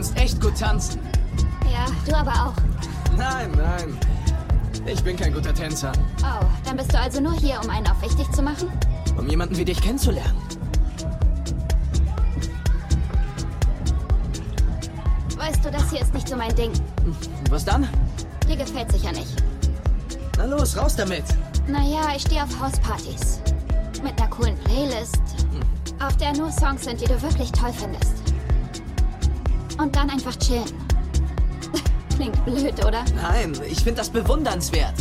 kannst echt gut tanzen. Ja, du aber auch. Nein, nein. Ich bin kein guter Tänzer. Oh, dann bist du also nur hier, um einen auf wichtig zu machen? Um jemanden wie dich kennenzulernen. Weißt du, das hier ist nicht so mein Ding. Was dann? Dir gefällt sicher nicht. Na los, raus damit. Naja, ich stehe auf Hauspartys. Mit einer coolen Playlist. Auf der nur Songs sind, die du wirklich toll findest. Und dann einfach chillen. Klingt blöd, oder? Nein, ich finde das bewundernswert.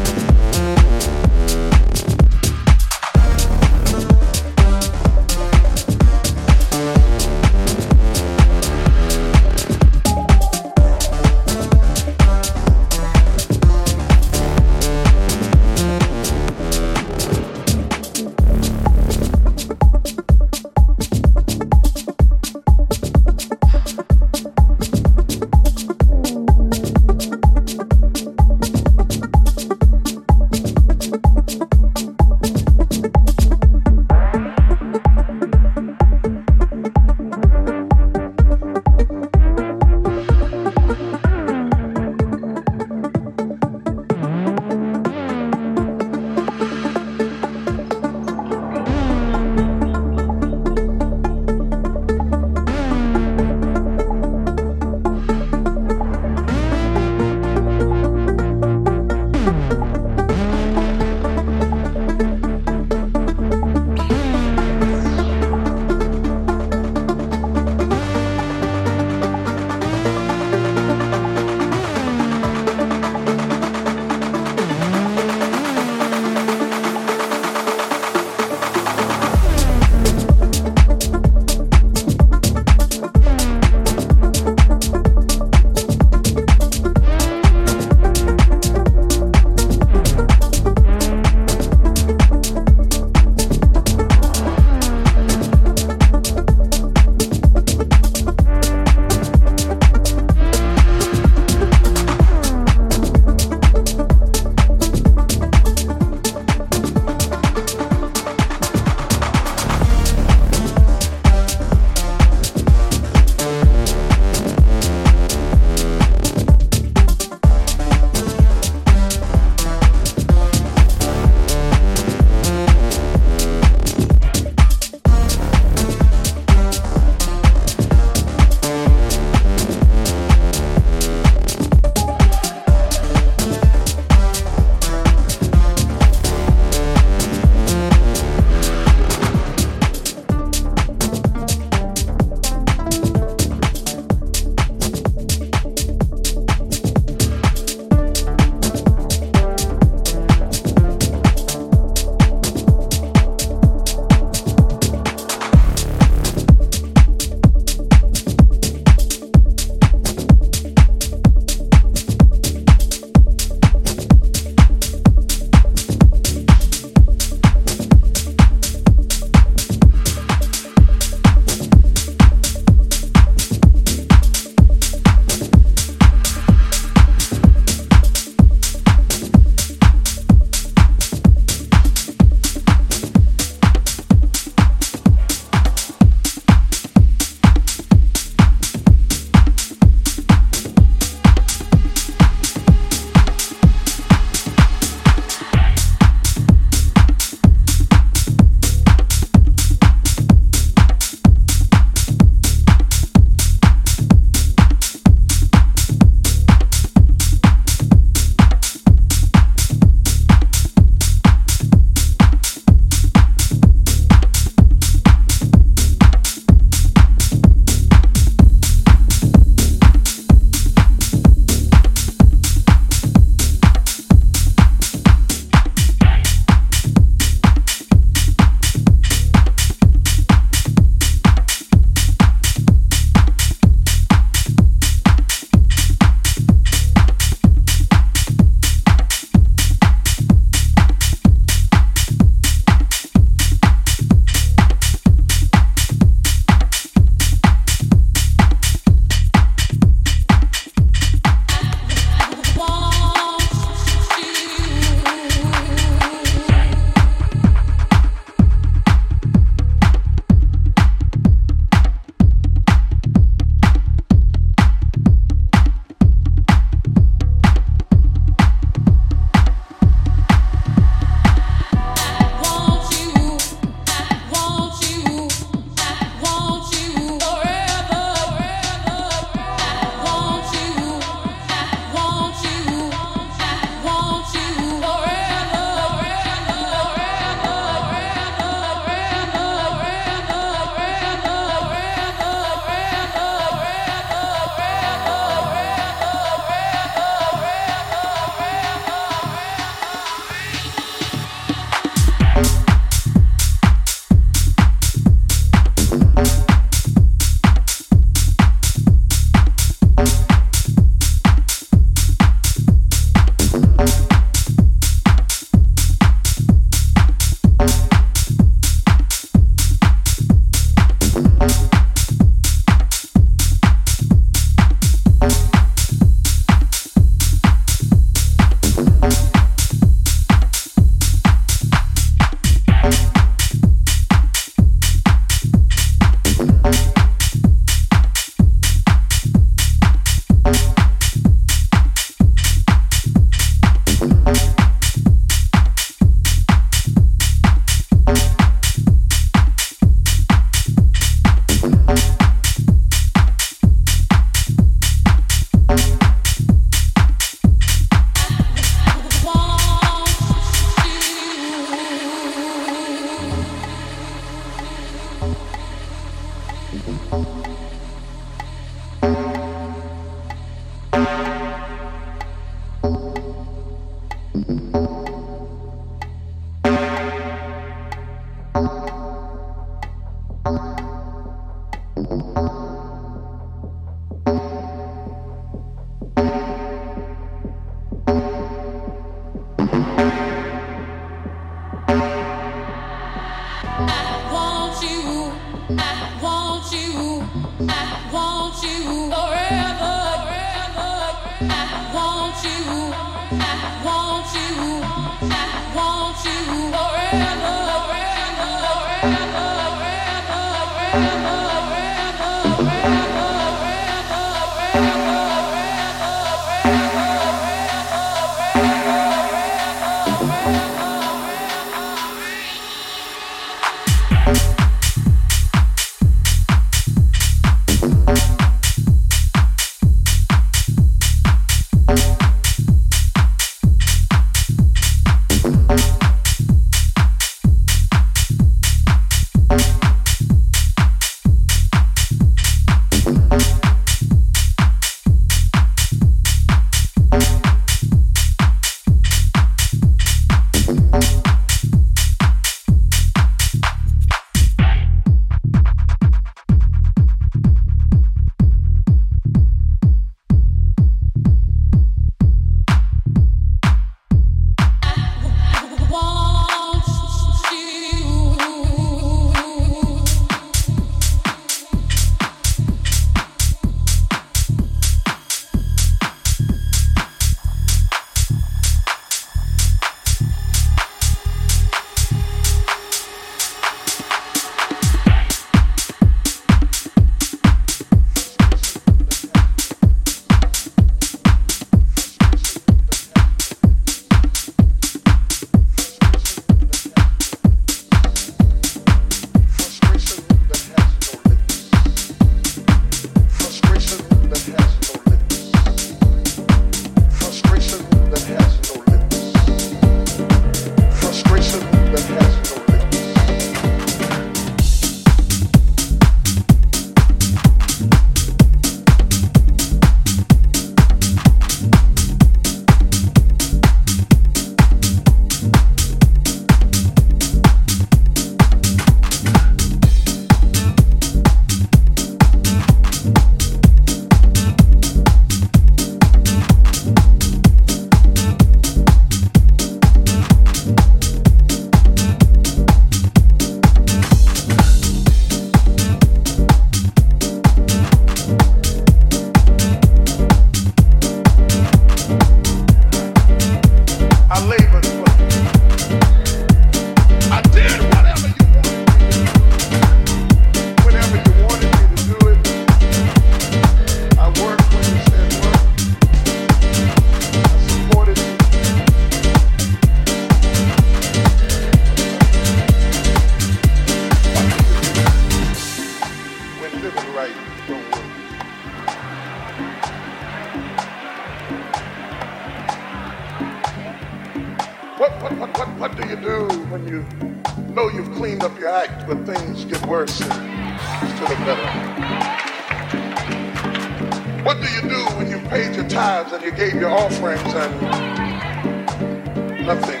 nothing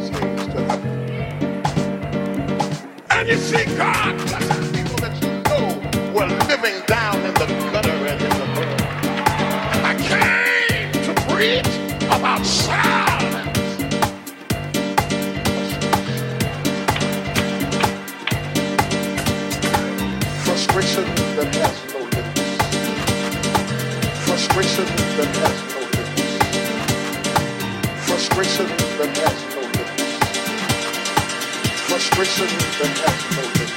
seems to happen. And you see God blessing people that you know were living down in the gutter and in the world. I came to preach about silence. Frustration that has no limits. Frustration that has no Frustration that has no limits. Frustration that has no limits.